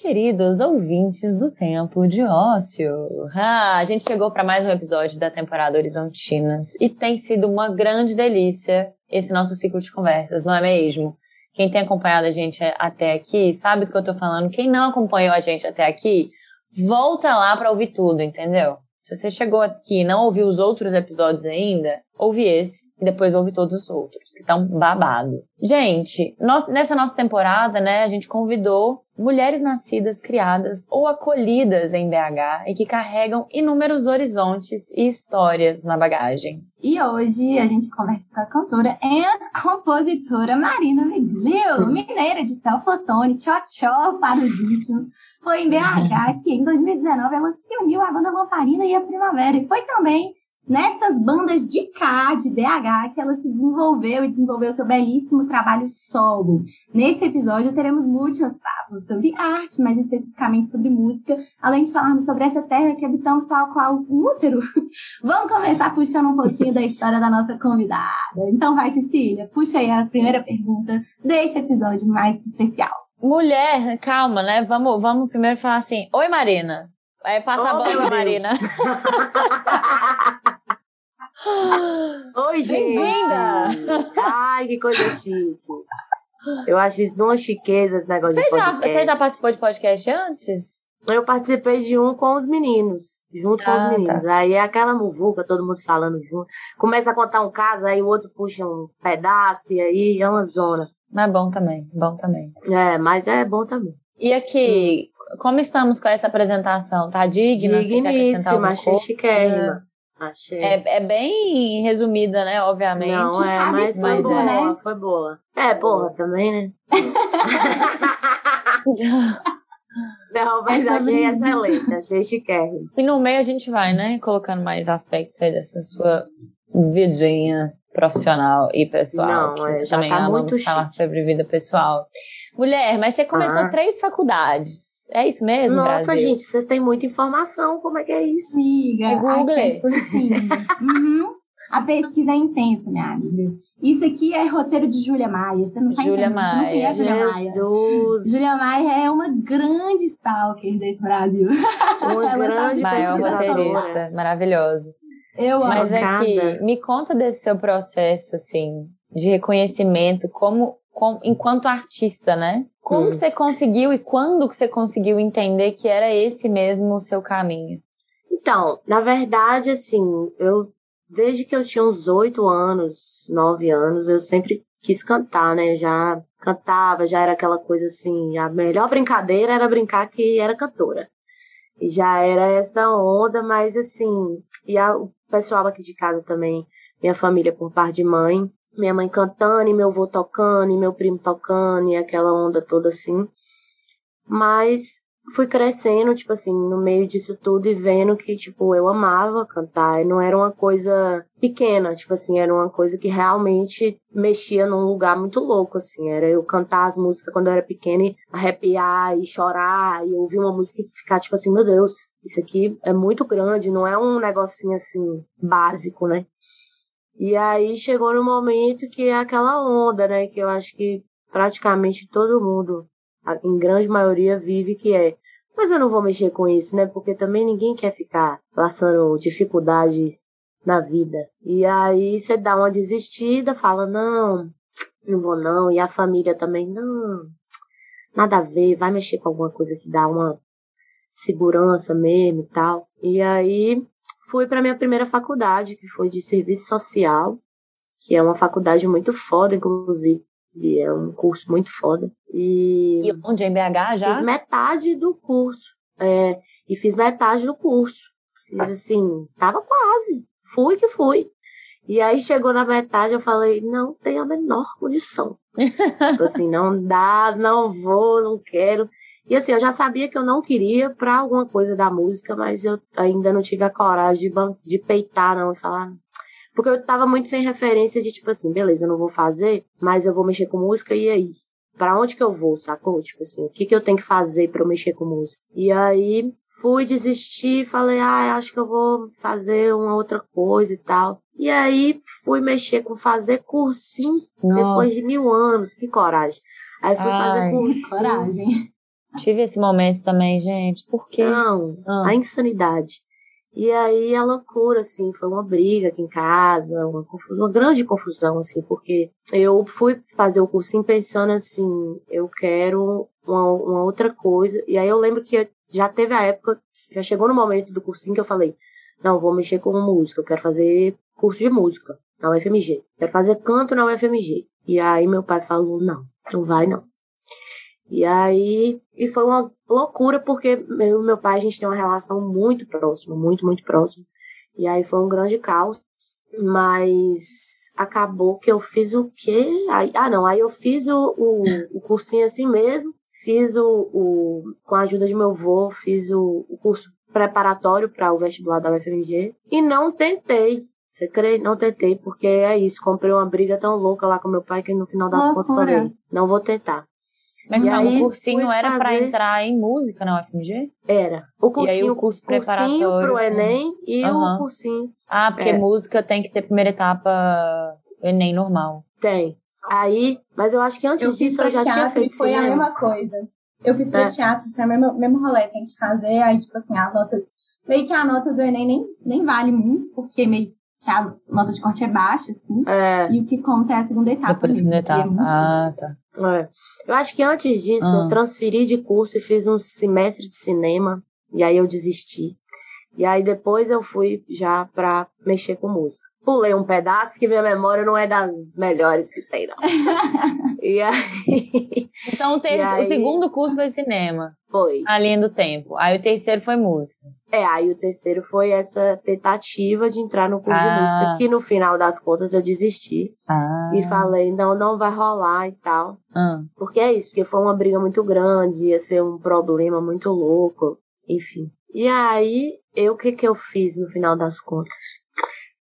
queridos ouvintes do Tempo de Ócio. Ah, a gente chegou para mais um episódio da temporada Horizontinas e tem sido uma grande delícia esse nosso ciclo de conversas, não é mesmo? Quem tem acompanhado a gente até aqui sabe do que eu tô falando. Quem não acompanhou a gente até aqui, volta lá para ouvir tudo, entendeu? Se você chegou aqui e não ouviu os outros episódios ainda, ouve esse e depois ouve todos os outros, que um babado. Gente, nós, nessa nossa temporada, né, a gente convidou mulheres nascidas, criadas ou acolhidas em BH e que carregam inúmeros horizontes e histórias na bagagem. E hoje a gente conversa com a cantora e compositora Marina Miglio, mineira de Teoflotone, tchó-tchó para os íntimos. Foi em BH que em 2019 ela se uniu à banda Lamparina e a Primavera. E foi também nessas bandas de cá, de BH, que ela se desenvolveu e desenvolveu seu belíssimo trabalho solo. Nesse episódio teremos muitos papos sobre arte, mais especificamente sobre música, além de falarmos sobre essa terra que habitamos tal qual um útero. Vamos começar puxando um pouquinho da história da nossa convidada. Então vai, Cecília, puxa aí a primeira pergunta deste episódio mais que especial. Mulher, calma, né? Vamos, vamos primeiro falar assim: Oi, Marina. Aí passa Oh, a bola. Marina. Oi, gente! Bem-vinda! Ai, que coisa chique. Eu acho isso uma chiqueza, esse negócio Você de já, podcast. você já participou de podcast antes? Eu participei de um com os meninos, junto com Ah, os meninos. tá. Aí é aquela muvuca, todo mundo falando junto. Começa a contar um caso, aí o outro puxa um pedaço, e aí é uma zona. Mas bom também, bom também. É, mas é bom também. E aqui, como estamos com essa apresentação? Tá digna? Acrescentar Digníssima, achei chiquérrima. Achei. É, é bem resumida, né? Obviamente. Não, é, cabe mas foi boa, né? foi boa. É, porra, também, né? Não, mas achei excelente, achei chiquérrimo. E no meio a gente vai, né? Colocando mais aspectos aí dessa sua vidinha profissional e pessoal. Não, que é, já também tá amamos muito falar chique. sobre vida pessoal. Mulher, mas você começou Ah. três faculdades. É isso mesmo, Nossa, Brasil? gente, vocês têm muita informação, como é que é isso? Amiga, É Google. aqui é uhum. A pesquisa é intensa, minha amiga. Isso aqui é roteiro de Júlia Maia. Você não tá Júlia entendendo, Você não Maia. Júlia Maia. Jesus! Júlia Maia é uma grande stalker desse Brasil. Uma grande tá Maior pesquisadora. maravilhoso. Eu amo. Mas é que me conta desse seu processo, assim, de reconhecimento como, como enquanto artista, né? Como Hum. que você conseguiu e quando que você conseguiu entender que era esse mesmo o seu caminho? Então, na verdade, assim, eu, desde que eu tinha uns oito anos, nove anos, eu sempre quis cantar, né? Já cantava, já era aquela coisa assim, a melhor brincadeira era brincar que era cantora. E já era essa onda, mas assim, e a- o pessoal aqui de casa também, minha família por parte de mãe, minha mãe cantando, e meu avô tocando, e meu primo tocando, e aquela onda toda assim. Mas fui crescendo, tipo assim, no meio disso tudo e vendo que, tipo, eu amava cantar. E não era uma coisa pequena, tipo assim, era uma coisa que realmente mexia num lugar muito louco, assim. Era eu cantar as músicas quando eu era pequena e arrepiar e chorar e ouvir uma música e ficar, tipo assim, meu Deus, isso aqui é muito grande, não é um negocinho assim, básico, né? E aí chegou no momento que é aquela onda, né? Que eu acho que praticamente todo mundo em grande maioria vive que é mas eu não vou mexer com isso, né? Porque também ninguém quer ficar passando dificuldade na vida. E aí você dá uma desistida, fala, não, não vou não. E a família também, não, nada a ver, vai mexer com alguma coisa que dá uma segurança mesmo e tal. E aí fui para minha primeira faculdade, que foi de serviço social, que é uma faculdade muito foda, inclusive. É um curso muito foda. E, E onde? Em BH já? fiz metade do curso. É, e fiz metade do curso. Fiz assim, tava quase. Fui que fui. E aí chegou na metade, eu falei, não tem a menor condição. tipo assim, não dá, não vou, não quero. E assim, eu já sabia que eu não queria pra alguma coisa da música, mas eu ainda não tive a coragem de, de peitar, não, e falar. Porque eu tava muito sem referência de tipo assim, beleza, eu não vou fazer, mas eu vou mexer com música e aí? Pra onde que eu vou, sacou? Tipo assim, o que que eu tenho que fazer pra eu mexer com música? E aí fui desistir, falei, ah, acho que eu vou fazer uma outra coisa e tal. E aí fui mexer com fazer cursinho Nossa. depois de mil anos, que coragem. Aí fui Ai, fazer cursinho. Coragem. Tive esse momento também, gente. Por quê? Não, ah. a insanidade. E aí a loucura, assim, foi uma briga aqui em casa, uma, uma grande confusão, assim, porque eu fui fazer o cursinho pensando assim, eu quero uma, uma outra coisa. E aí eu lembro que já teve a época, já chegou no momento do cursinho que eu falei, não, vou mexer com música, eu quero fazer curso de música na UFMG, quero fazer canto na UFMG. E aí meu pai falou, não, não vai não. E aí, e foi uma loucura, porque meu meu pai, a gente tem uma relação muito próxima, muito, muito próxima. E aí foi um grande caos. Mas acabou que eu fiz o quê? Aí, ah, não, aí eu fiz o, o, o cursinho assim mesmo. Fiz o, o, com a ajuda de meu avô, fiz o, o curso preparatório para o vestibular da UFMG. E não tentei. Você crê? Não tentei, porque é isso. Comprei uma briga tão louca lá com meu pai que no final das contas falei, não vou tentar. Mas e não, o cursinho era fazer... para entrar em música na UFMG? Era. O cursinho, o curso cursinho pro Enem e uhum. o cursinho. Ah, porque é. música tem que ter primeira etapa Enem normal. Tem. Aí, mas eu acho que antes eu disso eu já tinha feito foi cinema. a mesma coisa. Eu fiz pra é. teatro, foi o mesmo, mesmo rolê, tem que fazer, aí tipo assim, a nota, meio que a nota do Enem nem, nem vale muito, porque meio que a nota de corte é baixa, assim. É. E o que conta é a segunda etapa. Depois da segunda é etapa. É ah, tá. É. Eu acho que antes disso, ah. eu transferi de curso e fiz um semestre de cinema. E aí eu desisti. E aí depois eu fui já pra mexer com música. Pulei um pedaço que minha memória não é das melhores que tem, não. e aí. Então teve, aí, o segundo curso foi cinema. Foi. A linha do tempo. Aí o terceiro foi música. É, aí o terceiro foi essa tentativa de entrar no curso ah. de música, que no final das contas eu desisti. Ah. E falei, não, não vai rolar e tal. Ah. Porque é isso, porque foi uma briga muito grande, ia ser um problema muito louco, enfim. E aí, eu o que que eu fiz no final das contas?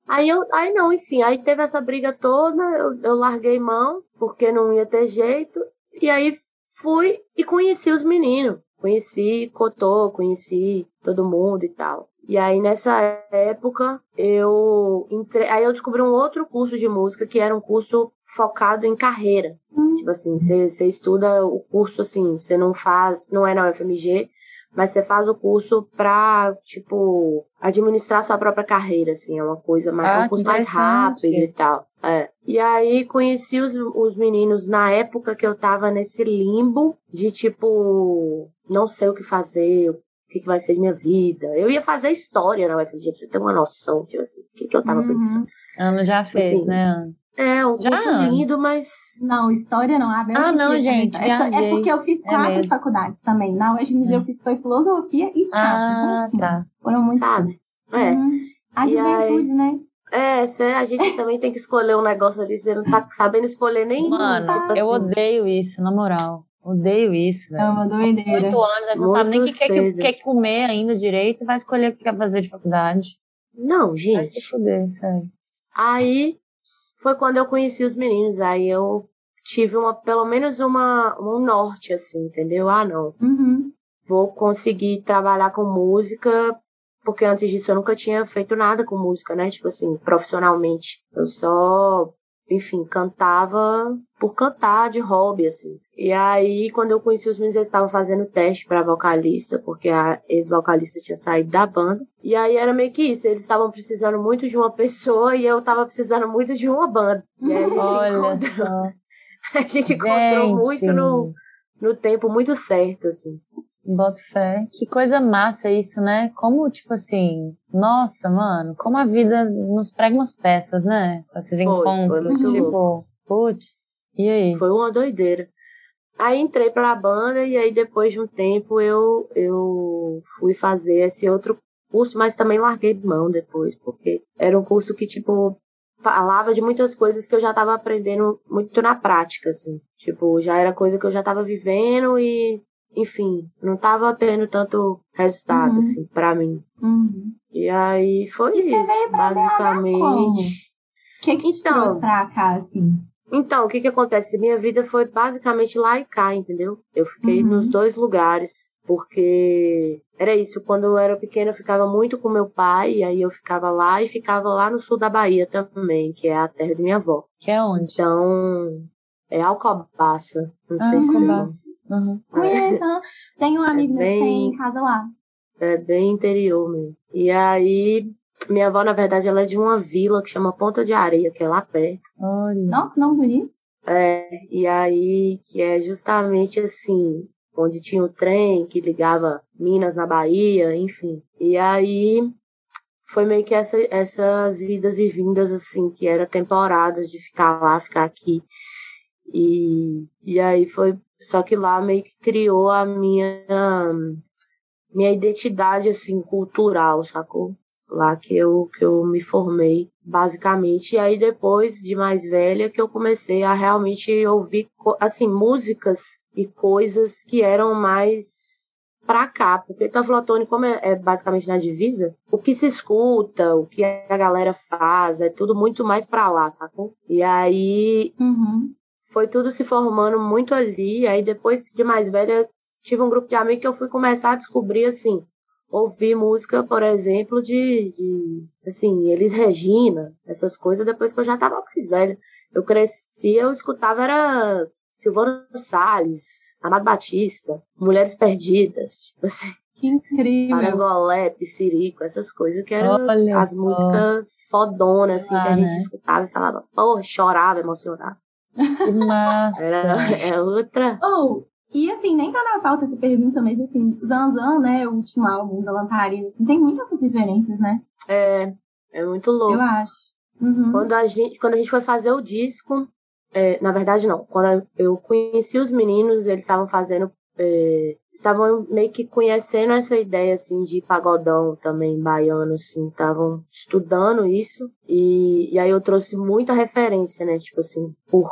Aí eu, aí não, enfim, aí teve essa briga toda, eu, eu larguei mão, porque não ia ter jeito, e aí fui e conheci os meninos. Conheci Cotô, conheci todo mundo e tal. E aí nessa época eu entre... aí eu descobri um outro curso de música que era um curso focado em carreira. Hum. Tipo assim, você estuda o curso assim, você não faz, não é na UFMG, mas você faz o curso pra, tipo, administrar sua própria carreira, assim, é uma coisa mais, ah, é um curso mais rápido e tal. É. E aí conheci os, os meninos na época que eu tava nesse limbo de tipo, não sei o que fazer, o que, que vai ser de minha vida. Eu ia fazer história na UFMG, pra você ter uma noção, tipo assim, o que, que eu tava uhum. pensando. Ana já tipo fez, assim, né? É, um curso lindo, mas. Não, história não. Ah, ah não, gente. É, é, porque eu fiz é quatro é faculdades também. Na UFMG eu fiz foi filosofia e teatro. Ah, então, tá. Foram muitos. Sabe? É. Uhum. A juventude, aí... né? É, a gente também tem que escolher um negócio ali, você não tá sabendo escolher nenhum. Mano, tipo eu assim. odeio isso, na moral. Odeio isso, velho. É uma doideira. Oito anos, aí você não sabe nem o que quer, quer comer ainda direito, vai escolher o que quer fazer de faculdade. Não, gente. Vai se fuder, sério. Aí, foi quando eu conheci os meninos. Aí eu tive uma, pelo menos uma, um norte, assim, entendeu? Ah, não. Uhum. Vou conseguir trabalhar com música, porque antes disso eu nunca tinha feito nada com música, né? Tipo assim, profissionalmente. Eu só, enfim, cantava por cantar de hobby, assim. E aí, quando eu conheci os meninos, eles estavam fazendo teste para vocalista, porque a ex-vocalista tinha saído da banda. E aí era meio que isso, eles estavam precisando muito de uma pessoa e eu tava precisando muito de uma banda. E aí a gente Olha encontrou. Só. A gente encontrou muito no, no tempo muito certo, assim. Boto fé. Que coisa massa isso, né? Como, tipo assim, nossa, mano, como a vida nos prega umas peças, né? Esses foi, encontros, foi muito tipo, putz, e aí? Foi uma doideira. Aí entrei para a banda e aí depois de um tempo eu, eu fui fazer esse outro curso, mas também larguei mão depois, porque era um curso que, tipo, falava de muitas coisas que eu já tava aprendendo muito na prática, assim. Tipo, já era coisa que eu já tava vivendo e, enfim, não tava tendo tanto resultado, Uhum. assim, pra mim. Uhum. E aí foi E isso, basicamente. O que, que te Então. trouxe pra cá, assim? Então, o que que acontece? Minha vida foi basicamente lá e cá, entendeu? Eu fiquei Uhum. nos dois lugares, porque era isso, quando eu era pequena eu ficava muito com meu pai, e aí eu ficava lá e ficava lá no sul da Bahia também, que é a terra de minha avó. Que é onde? Então, é Alcobaça, não Ah, sei se vocês. Alcobaça. Uhum. Aham. tem um amigo que bem- tem casa lá. É bem interior mesmo. E aí, minha avó, na verdade, ela é de uma vila que chama Ponta de Areia, que é lá perto. Olha. Nossa, que nome bonito. É, e aí, que é justamente assim, onde tinha o trem que ligava Minas na Bahia, enfim. E aí, foi meio que essa, essas idas e vindas, assim, que era temporadas de ficar lá, ficar aqui. E, e aí foi, só que lá meio que criou a minha, minha identidade, assim, cultural, sacou? Lá que eu, que eu me formei, basicamente. E aí, depois de mais velha, que eu comecei a realmente ouvir, assim, músicas e coisas que eram mais pra cá. Porque Taflotone, como é, é basicamente na divisa, o que se escuta, o que a galera faz, é tudo muito mais pra lá, sacou? E aí, Uhum. foi tudo se formando muito ali. Aí depois de mais velha, tive um grupo de amigos que eu fui começar a descobrir, assim, ouvir música, por exemplo, de, de assim, Elis Regina, essas coisas, depois que eu já tava mais velha. Eu cresci, eu escutava, era Silvano Salles, Amado Batista, Mulheres Perdidas, tipo assim, Que incrível. Parangolé, Psirico, essas coisas que eram Olha as só. músicas fodonas, assim, Ah, que a gente né? escutava e falava, porra, chorava, emocionava. Que massa. Era, é outra. Oh, e assim, nem tá na pauta essa pergunta, mas assim, Zanzan, né, o último álbum da Lamparina, assim, tem muitas essas referências, né? É, é muito louco. Eu acho. Uhum. Quando a gente, quando a gente foi fazer o disco, é, na verdade não, quando eu conheci os meninos, eles estavam fazendo, é, estavam meio que conhecendo essa ideia assim de pagodão também baiano assim, estavam estudando isso e, e aí eu trouxe muita referência, né, tipo assim, por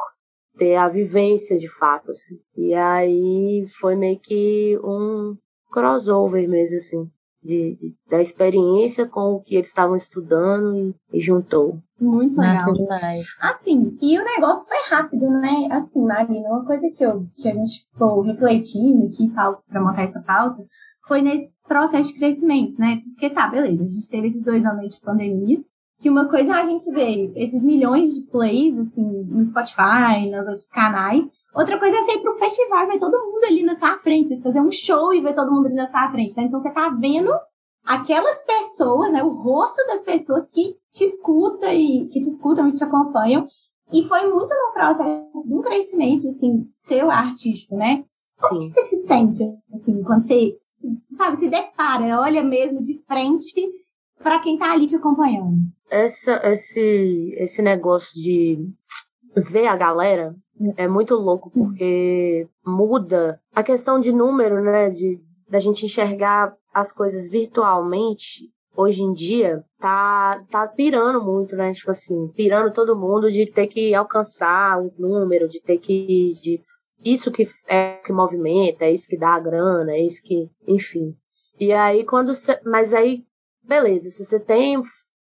ter a vivência de fato assim. E aí foi meio que um crossover mesmo assim. De, de- da experiência com o que eles estavam estudando e, e juntou. Muito legal. Massa demais. Assim, e o negócio foi rápido, né? Assim, Marina, uma coisa que, eu, que a gente ficou refletindo aqui e tal, pra montar essa pauta, foi nesse processo de crescimento, né? Porque tá, beleza, a gente teve esses dois anos de pandemia, que uma coisa é a gente vê esses milhões de plays, assim, no Spotify, nos outros canais. Outra coisa é você ir pra um festival e ver todo mundo ali na sua frente, você fazer um show e ver todo mundo ali na sua frente, né? Então você tá vendo aquelas pessoas, né? O rosto das pessoas que te escuta e que te escutam e te acompanham. E foi muito num processo de um crescimento, assim, seu artístico, né? Como você se sente, assim, quando você, sabe, se depara, olha mesmo de frente pra quem tá ali te acompanhando? Essa, esse, esse negócio de ver a galera é muito louco, porque muda a questão de número, né? De, da gente enxergar as coisas virtualmente. Hoje em dia, tá, tá pirando muito, né? Tipo assim, pirando todo mundo de ter que alcançar os números, de ter que. De, isso que é que movimenta, é isso que dá a grana, é isso que. Enfim. E aí, quando. Cê, mas aí, beleza, se você tem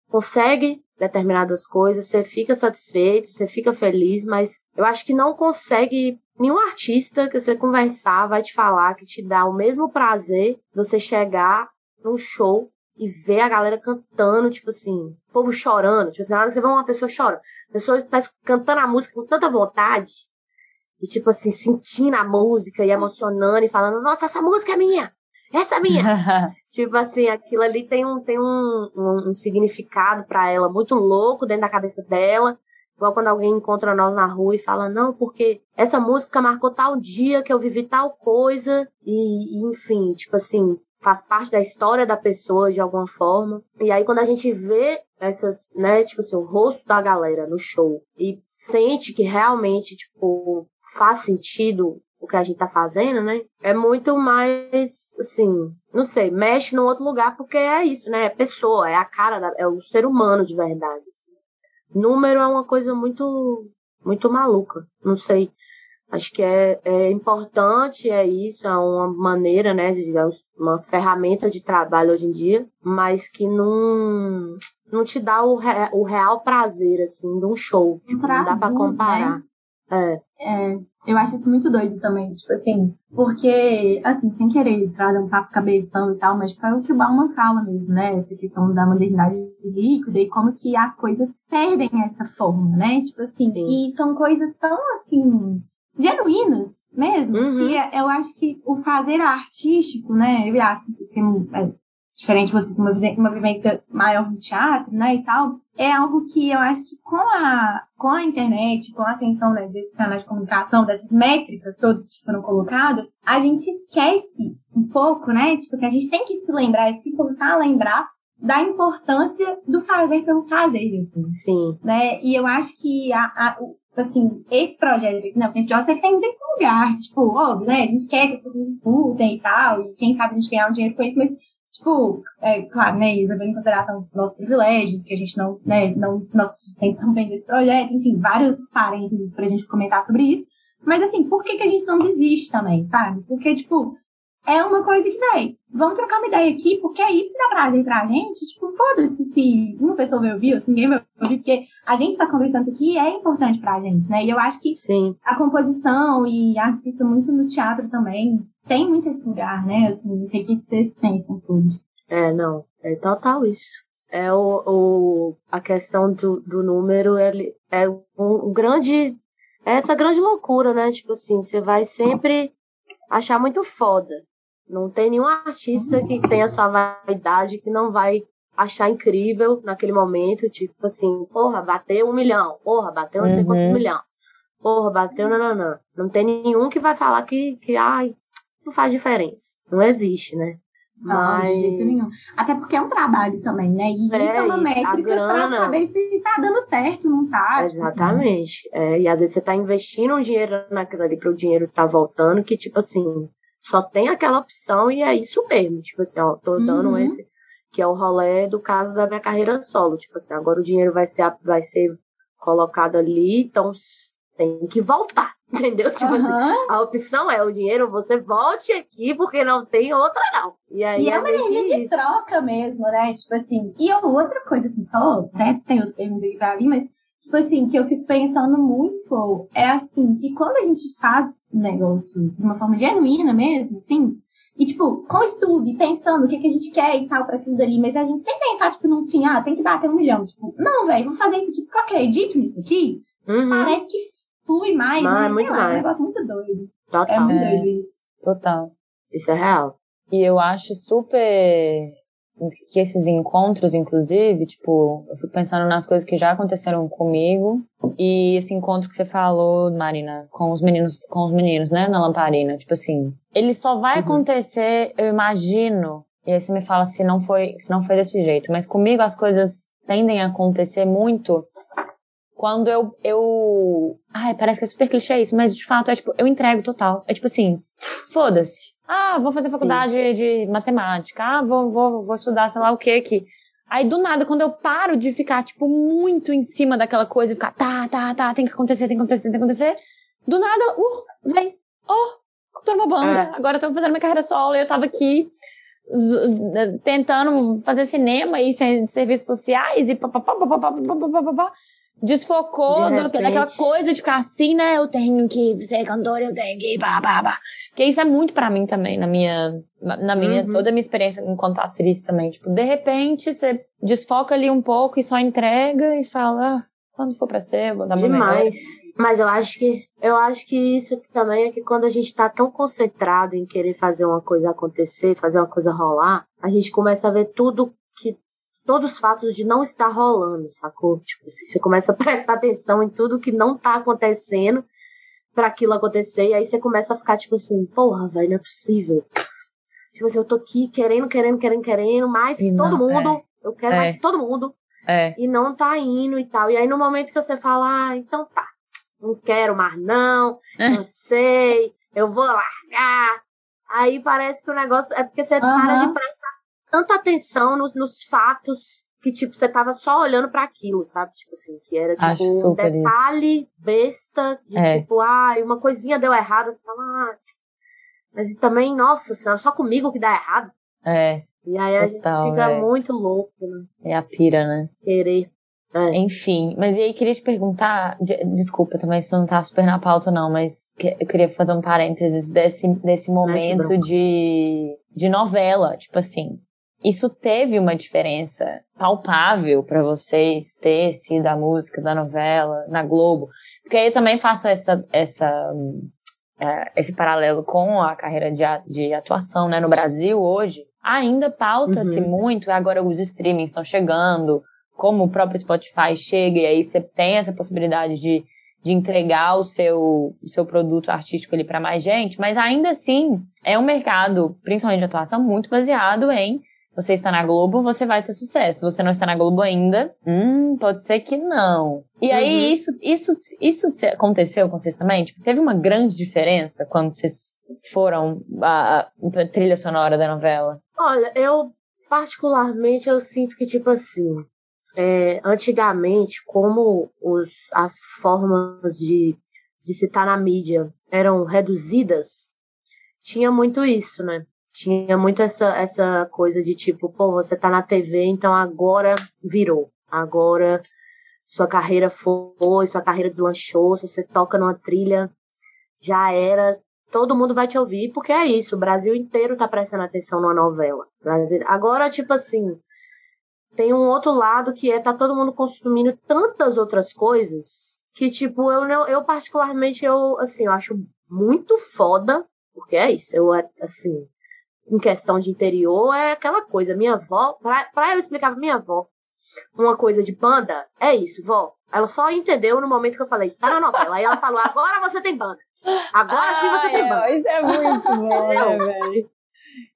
consegue determinadas coisas, você fica satisfeito, você fica feliz, mas eu acho que não consegue nenhum artista que você conversar vai te falar que te dá o mesmo prazer de você chegar num show e ver a galera cantando, tipo assim, o povo chorando, tipo assim, na hora que você vê uma pessoa chorando, a pessoa tá cantando a música com tanta vontade, e tipo assim, sentindo a música e emocionando e falando, nossa, essa música é minha! Essa é minha! Tipo assim, aquilo ali tem um, tem um, um, um significado para ela muito louco dentro da cabeça dela. Igual quando alguém encontra nós na rua e fala, não, porque essa música marcou tal dia que eu vivi tal coisa. E, e, enfim, tipo assim, faz parte da história da pessoa de alguma forma. E aí quando a gente vê essas, né, tipo assim, o rosto da galera no show e sente que realmente, tipo, faz sentido o que a gente tá fazendo, né? É muito mais, assim, não sei, mexe num outro lugar porque é isso, né? É pessoa, é a cara, da, é o ser humano de verdade. Assim. número é uma coisa muito, muito maluca. Não sei. Acho que é, é importante, é isso, é uma maneira, né, de, é uma ferramenta de trabalho hoje em dia, mas que não, não te dá o, re, o real prazer, assim, de um show. Tipo, não dá pra comparar. Né? É. é. Eu acho isso muito doido também, tipo assim, porque, assim, sem querer trazer um papo cabeção e tal, mas tipo, é o que o Bauman fala mesmo, né? Essa questão da modernidade líquida e como que as coisas perdem essa forma, né? Tipo assim, Sim. e são coisas tão, assim, genuínas mesmo, uhum. que eu acho que o fazer artístico, né? Eu acho que tem, é, diferente vocês uma, uma vivência maior no teatro, né, e tal, é algo que eu acho que com a, com a internet, com a ascensão né, desses canais de comunicação, dessas métricas todas que foram colocadas, a gente esquece um pouco, né, tipo assim, a gente tem que se lembrar, se forçar a lembrar da importância do fazer pelo fazer, assim. Sim. Né, e eu acho que a, a assim, esse projeto aqui na Frente Jossa, ele tem desse lugar, tipo, óbvio, né, a gente quer que as pessoas disputem e tal, e quem sabe a gente ganhar um dinheiro com isso, mas tipo, é, claro, né, levando em consideração nossos privilégios, que a gente não, né, não, nosso sustento também desse projeto, enfim, vários parênteses pra gente comentar sobre isso. Mas assim, por que, que a gente não desiste também, sabe? Porque, tipo, é uma coisa que, véi, vamos trocar uma ideia aqui, porque é isso que dá prazer pra gente. Tipo, foda-se se uma pessoa vai ouvir ou se ninguém vai ouvir, porque a gente tá conversando isso aqui é importante pra gente, né? E eu acho que Sim. a composição e a artista muito no teatro também tem muito esse lugar, né? Assim, não sei o que vocês pensam sobre. É, não. É total isso. É o, o a questão do, do número, ele é um, um grande. É essa grande loucura, né? Tipo assim, você vai sempre achar muito foda. Não tem nenhum artista que tenha sua vaidade que não vai achar incrível naquele momento, tipo assim, porra, bateu um milhão, porra, bateu não sei uhum. quantos milhão, porra, bateu nananã. Não tem nenhum que vai falar que, que ai, não faz diferença. Não existe, né? Não, Mas... de jeito nenhum. Até porque é um trabalho também, né? E é, isso é uma métrica grana... pra saber se tá dando certo, não tá. Tipo assim. Exatamente. Assim. É, e às vezes você tá investindo um dinheiro naquilo ali para o dinheiro tá voltando, que tipo assim, só tem aquela opção e é isso mesmo. Tipo assim, ó, tô dando uhum. esse, que é o rolê do caso da minha carreira solo. Tipo assim, agora o dinheiro vai ser, vai ser colocado ali, então tem que voltar. Entendeu? Tipo uhum. assim, a opção é o dinheiro, você volte aqui porque não tem outra, não. E aí e é, é uma energia de troca mesmo, né? Tipo assim, e outra coisa, assim, só, né? Tem outra pergunta aqui pra mim, mas, tipo assim, que eu fico pensando muito é assim, que quando a gente faz um negócio de uma forma genuína mesmo, assim, e, tipo, com estudo e pensando o que, que a gente quer e tal para aquilo dali, mas a gente sem pensar, tipo, no fim, ah, tem que bater um milhão. Tipo, não, velho, vou fazer isso aqui porque eu acredito nisso aqui. Uhum. Parece que flui mais. Mas, né? muito lá, mais. É um negócio muito doido. Total. É muito doido isso. Total. Isso é real. E eu acho super que esses encontros, inclusive, tipo, eu fico pensando nas coisas que já aconteceram comigo e esse encontro que você falou, Marina, com os meninos, com os meninos, né, na lamparina, tipo assim, ele só vai uhum. acontecer, eu imagino. E aí você me fala se não foi, se não foi desse jeito, mas comigo as coisas tendem a acontecer muito quando eu, eu. Ai, parece que é super clichê isso, mas de fato é tipo, eu entrego total. É tipo assim, foda-se. Ah, vou fazer faculdade Sim. de matemática. Ah, vou, vou, vou estudar sei lá o que aqui. Aí do nada, quando eu paro de ficar, tipo, muito em cima daquela coisa e ficar, tá, tá, tá, tem que acontecer, tem que acontecer, tem que acontecer, do nada, uh, vem, oh, tô numa banda, é. agora eu tô fazendo minha carreira solo e eu tava aqui tentando fazer cinema e serviços sociais e papapá, papapá, papapá, papapá desfocou de do, daquela coisa de ficar assim, né? Eu tenho que ser cantora, eu tenho que pá, pá, pá. Porque isso é muito para mim também, na minha, na minha, uhum. toda a minha experiência enquanto atriz também. Tipo, de repente, você desfoca ali um pouco e só entrega e fala, ah, quando for pra ser, eu vou dar Demais. Mas eu acho que, eu acho que isso também é que quando a gente tá tão concentrado em querer fazer uma coisa acontecer, fazer uma coisa rolar, a gente começa a ver tudo que todos os fatos de não estar rolando, sacou? Tipo, você começa a prestar atenção em tudo que não tá acontecendo para aquilo acontecer, e aí você começa a ficar tipo assim, porra, velho, não é possível. Tipo assim, eu tô aqui querendo, querendo, querendo, querendo, mais que não, todo mundo. É. Eu quero é. mais que todo mundo. É. E não tá indo e tal. E aí no momento que você fala, ah, então tá, não quero mais não, é. não sei, eu vou largar. Aí parece que o negócio é porque você uhum. para de prestar tanta atenção nos, nos fatos que, tipo, você tava só olhando para aquilo, sabe? Tipo assim, que era, tipo, um detalhe besta de, É. tipo, ah, uma coisinha deu errado, você fala, ah, mas também, nossa senhora, só comigo que dá errado. É, E aí a Total, gente fica véi. muito louco, né? é a pira, né? Querer. É. Enfim, mas e aí queria te perguntar, de- desculpa também, isso não tá super na pauta não, mas que- eu queria fazer um parênteses desse, desse momento de, de novela, tipo assim, isso teve uma diferença palpável pra vocês ter sido a música da novela na Globo? Porque aí eu também faço essa, essa, é, esse paralelo com a carreira de, a- de atuação, né, no Brasil hoje, ainda pauta-se Uhum. muito, agora os streamings estão chegando, como o próprio Spotify chega, e aí você tem essa possibilidade de, de entregar o seu, o seu produto artístico ali para mais gente, mas ainda assim é um mercado, principalmente de atuação, muito baseado em você está na Globo, você vai ter sucesso. Você não está na Globo ainda, hum, pode ser que não. E aí Uhum. isso, isso, isso se- aconteceu com vocês também? Tipo, teve uma grande diferença quando vocês foram a, a trilha sonora da novela? Olha, eu particularmente eu sinto que, tipo assim, é, antigamente, como os, as formas de, de se estar na mídia eram reduzidas, tinha muito isso, né? Tinha muito essa, essa coisa de tipo, pô, você tá na TV, então agora virou. Agora sua carreira foi, sua carreira deslanchou, se você toca numa trilha, já era, todo mundo vai te ouvir, porque é isso, o Brasil inteiro tá prestando atenção numa novela. Agora, tipo assim, tem um outro lado que é tá todo mundo consumindo tantas outras coisas que, tipo, eu eu particularmente, eu, assim, eu acho muito foda, porque é isso, eu, assim, em questão de interior, é aquela coisa, minha avó, pra, pra eu explicar pra minha avó, uma coisa de banda, é isso, vó. Ela só entendeu no momento que eu falei, está na novela. Aí ela falou, agora você tem banda. Agora sim você tem banda. Isso é muito bom, né, velho?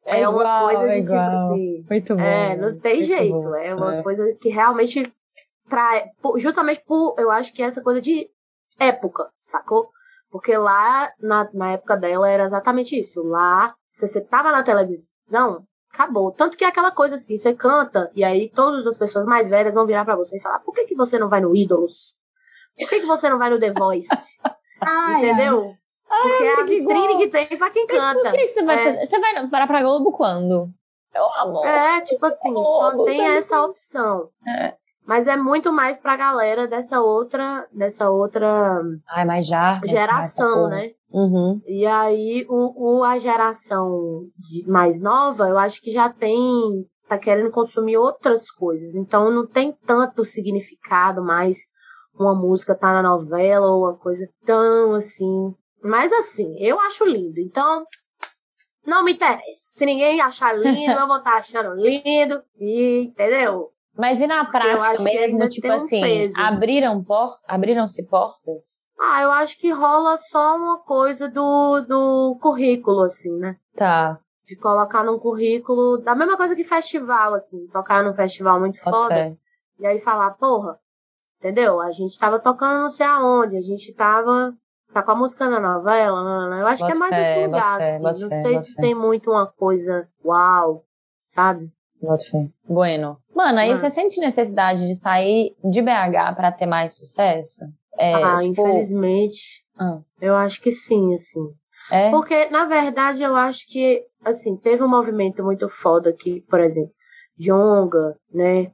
É, uma igual, coisa de é tipo igual. assim. Muito bom. É, não tem jeito. bom. É uma É. coisa que realmente por- Justamente por. Eu acho que é essa coisa de época, sacou? Porque lá, na, na época dela, era exatamente isso. Lá, se você tava na televisão, acabou. Tanto que é aquela coisa assim, você canta, e aí todas as pessoas mais velhas vão virar pra você e falar: por que, que você não vai no Ídolos? Por que, que você não vai no The Voice? Ai, Entendeu? Porque é a que vitrine igual. que tem pra quem canta. Por que, que você vai É. fazer? Você vai parar pra Globo quando? Eu amo. É, tipo assim, só Oh, tem tá essa opção. É. Mas é muito mais pra galera dessa outra, dessa outra Ai, mas já. geração, né? Uhum. E aí, o, o- a geração de- mais nova, eu acho que já tem, tá querendo consumir outras coisas. Então, não tem tanto significado mais uma música tá na novela ou uma coisa tão assim. Mas assim, eu acho lindo. Então, não me interessa. Se ninguém achar lindo, eu vou estar achando lindo. E, entendeu? Mas e na prática mesmo, tipo um assim, abriram por... abriram-se portas? Ah, eu acho que rola só uma coisa do, do currículo, assim, né? Tá. de colocar num currículo, da mesma coisa que festival, assim, tocar num festival muito Boto foda, fé. e aí falar, porra, entendeu? A gente tava tocando não sei aonde, a gente tava, tá com a música na novela, não, não, eu acho que é mais fé, esse lugar, fé, assim, boto não fé, sei se fé. tem muito uma coisa, uau, sabe? Boto fé. Bueno. Mano, aí Ah. você sente necessidade de sair de BH pra ter mais sucesso? É, ah, tipo, infelizmente, Ah. eu acho que sim, assim. É? Porque, na verdade, eu acho que, assim, teve um movimento muito foda que, por exemplo, Jonga, né,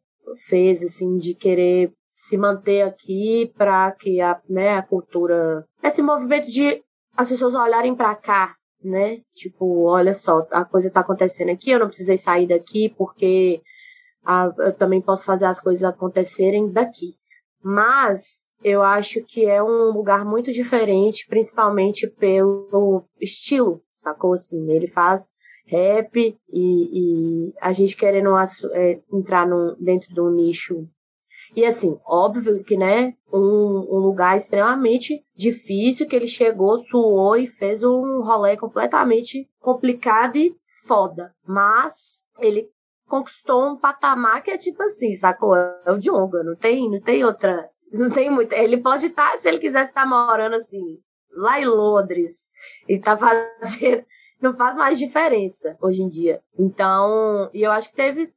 fez, assim, de querer se manter aqui para que a, né, a cultura. Esse movimento de as pessoas olharem para cá, né? Tipo, olha só, a coisa tá acontecendo aqui, eu não precisei sair daqui porque ah, eu também posso fazer as coisas acontecerem daqui. Mas eu acho que é um lugar muito diferente, principalmente pelo estilo, sacou? Assim, ele faz rap e, e a gente querendo é, entrar num, dentro de um nicho. E assim, óbvio que, né, um, um lugar extremamente difícil, que ele chegou, suou e fez um rolê completamente complicado e foda. Mas ele conquistou um patamar que é tipo assim, sacou? É o Djonga, não tem, não tem outra. Não tem muito. Ele pode estar, se ele quisesse estar morando assim, lá em Londres, e tá fazendo. Não faz mais diferença hoje em dia. Então, e eu acho que teve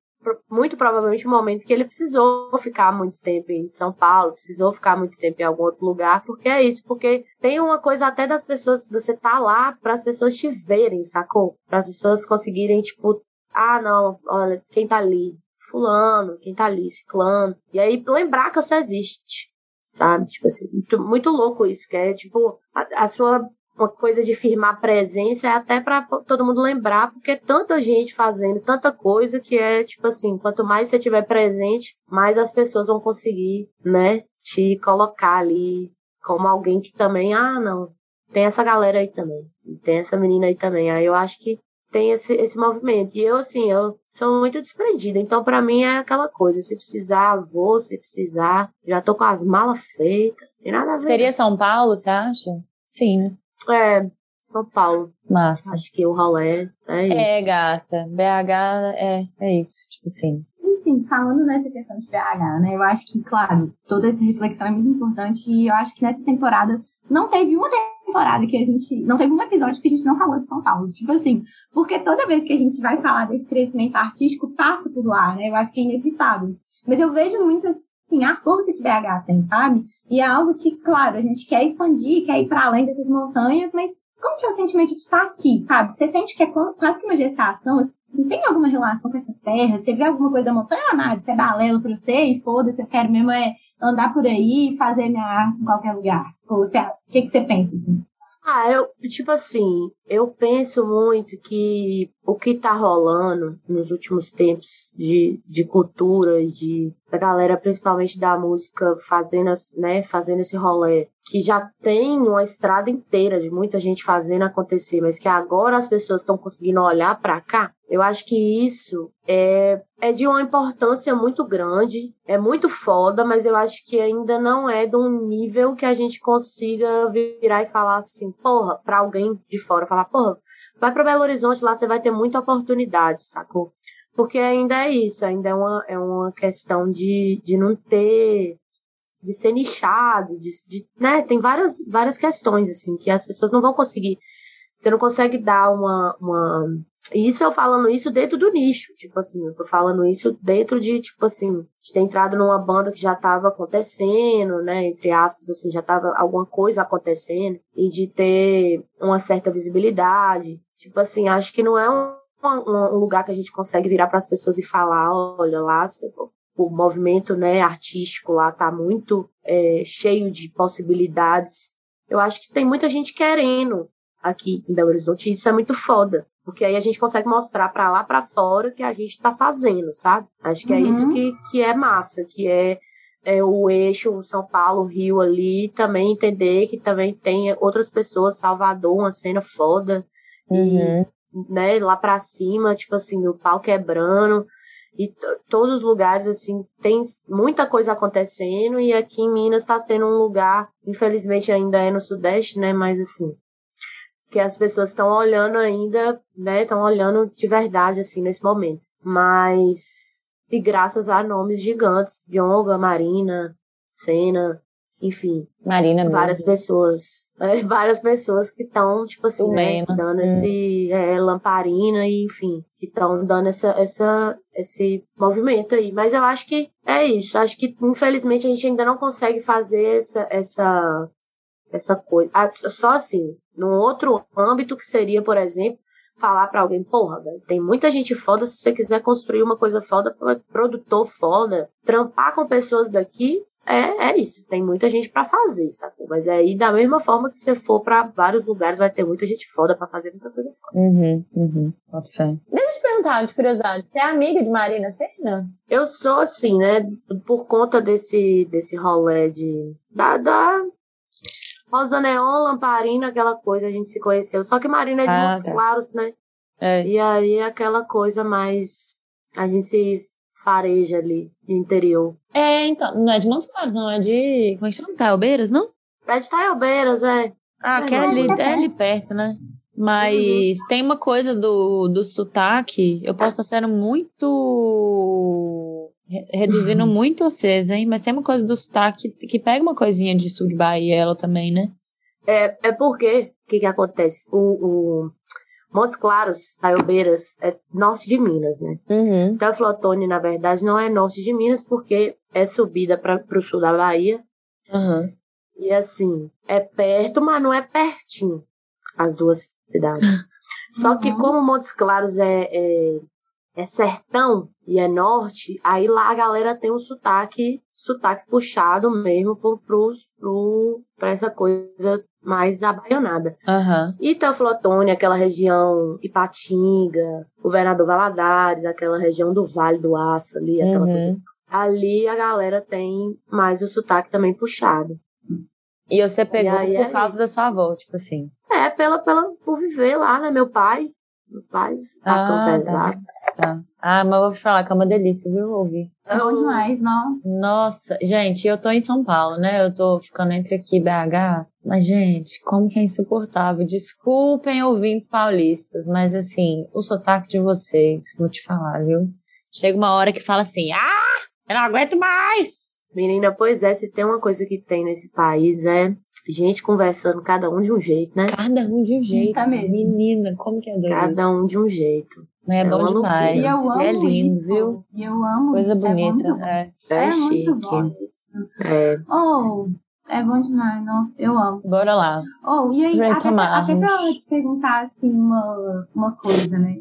muito provavelmente o momento que ele precisou ficar muito tempo em São Paulo, precisou ficar muito tempo em algum outro lugar, porque é isso, porque tem uma coisa até das pessoas, você tá lá para as pessoas te verem, sacou? Para as pessoas conseguirem, tipo, ah, não, olha, quem tá ali? Fulano, quem tá ali? Ciclano. E aí lembrar que você existe, sabe? Tipo assim, muito, muito louco isso, que é tipo, a, a sua uma coisa de firmar presença é até para todo mundo lembrar, porque é tanta gente fazendo tanta coisa que é tipo assim, quanto mais você tiver presente, mais as pessoas vão conseguir, né, te colocar ali como alguém que também, ah, não, tem essa galera aí também, tem essa menina aí também. Aí eu acho que tem esse, esse movimento. E eu, assim, eu sou muito desprendida. Então, para mim, é aquela coisa. Se precisar, vou. Se precisar, já tô com as malas feitas. Tem nada a ver. Seria São Paulo, você acha? Sim, né? É, São Paulo. Massa. Acho que o rolê é isso. É, gata. BH é, é isso, tipo assim. Enfim, falando nessa questão de BH, né? Eu acho que, claro, toda essa reflexão é muito importante e eu acho que nessa temporada não teve uma temporada que a gente. Não teve um episódio que a gente não falou de São Paulo. Tipo assim, porque toda vez que a gente vai falar desse crescimento artístico, passa por lá, né? Eu acho que é inevitável. Mas eu vejo muito assim, a força que BH tem, sabe? E é algo que, claro, a gente quer expandir, quer ir para além dessas montanhas, mas como que é o sentimento de estar aqui, sabe? Você sente que é quase que uma gestação, assim, tem alguma relação com essa terra? Você vê alguma coisa da montanha ou nada? Você é balela pra você e foda-se, eu quero mesmo é andar por aí e fazer minha arte em qualquer lugar. Ou você, o que, que você pensa, assim? Ah, eu, tipo assim, eu penso muito que o que tá rolando nos últimos tempos de, de cultura, de, da galera, principalmente da música, fazendo, né, fazendo esse rolê, que já tem uma estrada inteira de muita gente fazendo acontecer, mas que agora as pessoas estão conseguindo olhar para cá, eu acho que isso é, é de uma importância muito grande, é muito foda, mas eu acho que ainda não é de um nível que a gente consiga virar e falar assim, porra, pra alguém de fora, falar, porra, vai para Belo Horizonte, lá você vai ter muita oportunidade, sacou? Porque ainda é isso, ainda é uma, é uma questão de, de não ter, de ser nichado, de, de, né, tem várias, várias questões, assim, que as pessoas não vão conseguir, você não consegue dar uma, uma e isso eu falando isso dentro do nicho, tipo assim, eu tô falando isso dentro de, tipo assim, de ter entrado numa banda que já tava acontecendo, né, entre aspas, assim, já tava alguma coisa acontecendo, e de ter uma certa visibilidade. Tipo assim, acho que não é um, um, lugar que a gente consegue virar para as pessoas e falar, olha lá, o movimento, né, artístico lá tá muito é, cheio de possibilidades. Eu acho que tem muita gente querendo aqui em Belo Horizonte, isso é muito foda. Porque aí a gente consegue mostrar para lá para fora que a gente tá fazendo, sabe? Acho que uhum. é isso uhum. que, que é massa, que é, é o eixo São Paulo, Rio ali, também entender que também tem outras pessoas, Salvador, uma cena foda. Uhum. E, né, lá pra cima, tipo assim, o pau quebrando. E todos os lugares, assim, tem muita coisa acontecendo. E aqui em Minas tá sendo um lugar, infelizmente ainda é no Sudeste, né? Mas assim, que as pessoas estão olhando ainda, né? Estão olhando de verdade, assim, nesse momento. Mas, e graças a nomes gigantes, Djonga, Marina, Senna, enfim. Marina Várias mesmo. pessoas. É, várias pessoas que estão, tipo assim, né, dando hum. esse é, lamparina e, enfim, que estão dando essa, essa, esse movimento aí. Mas eu acho que é isso. Acho que, infelizmente, a gente ainda não consegue fazer essa, essa, essa coisa. Só assim, num outro âmbito que seria, por exemplo, falar para alguém, porra, velho, tem muita gente foda, se você quiser construir uma coisa foda, produtor foda, trampar com pessoas daqui, é, é isso, tem muita gente para fazer, sabe? Mas aí, da mesma forma que você for para vários lugares, vai ter muita gente foda para fazer muita coisa foda. Uhum, uhum. Deixa eu te perguntar, de curiosidade, você é amiga de Marina Senna? Eu sou, assim, né, por conta desse, desse rolê de, da, da Rosa Neon, Lamparina, aquela coisa, a gente se conheceu. Só que Marina é de ah, Montes tá. Claros, né? É. E aí aquela coisa mais. A gente se fareja ali, de interior. É, então. Não é de Montes Claros, não. É de. Como é que chama? Tailbeiras, não? É de Tailbeiras, é. Ah, é, que é ali, é ali perto, né? Mas uhum. tem uma coisa do, do sotaque. Eu posso estar sendo muito reduzindo muito vocês, hein? Mas tem uma coisa do sotaque que pega uma coisinha de sul de Bahia, ela também, né? É, é porque, o que que acontece? O, o, Montes Claros, Taiobeiras, é norte de Minas, né? Uhum. Teoflotone, na verdade, não é norte de Minas, porque é subida para o sul da Bahia. Uhum. E assim, é perto, mas não é pertinho as duas cidades. Só que Uhum. como Montes Claros é, é, é sertão e é norte, aí lá a galera tem um sotaque, sotaque puxado mesmo pro, pro, pro, pra essa coisa mais abaianada. Aham. E Teoflotone, aquela região Ipatinga, Governador Valadares, aquela região do Vale do Aço ali, aquela Uhum. coisa. Ali a galera tem mais o sotaque também puxado. E você pegou aí por é causa da sua avó, tipo assim. É, pela, pela, por viver lá, né? Meu pai. Meu pai, sotaque Ah, é pesado. Tá. Ah, mas eu vou te falar que é uma delícia, viu, ouvir. É bom demais, não? Nossa, gente, eu tô em São Paulo, né? Eu tô ficando entre aqui e BH. Mas, gente, como que é insuportável. Desculpem, ouvintes paulistas, mas assim, o sotaque de vocês, vou te falar, viu? Chega uma hora que fala assim: ah, eu não aguento mais! Menina, pois é, se tem uma coisa que tem nesse país é gente conversando, cada um de um jeito, né? Cada um de um jeito. Isso mesmo. Menina, como que é doido? Cada um de um jeito. Mas é, é bom demais. E eu amo é lindo, isso. viu? E eu amo Coisa isso. É bonita. muito bom. É. É, É, chique. muito bom isso. É. Oh, é bom demais, não? Eu amo. Bora lá. Oh, e aí, até pra, até pra te perguntar, assim, uma, uma coisa, né?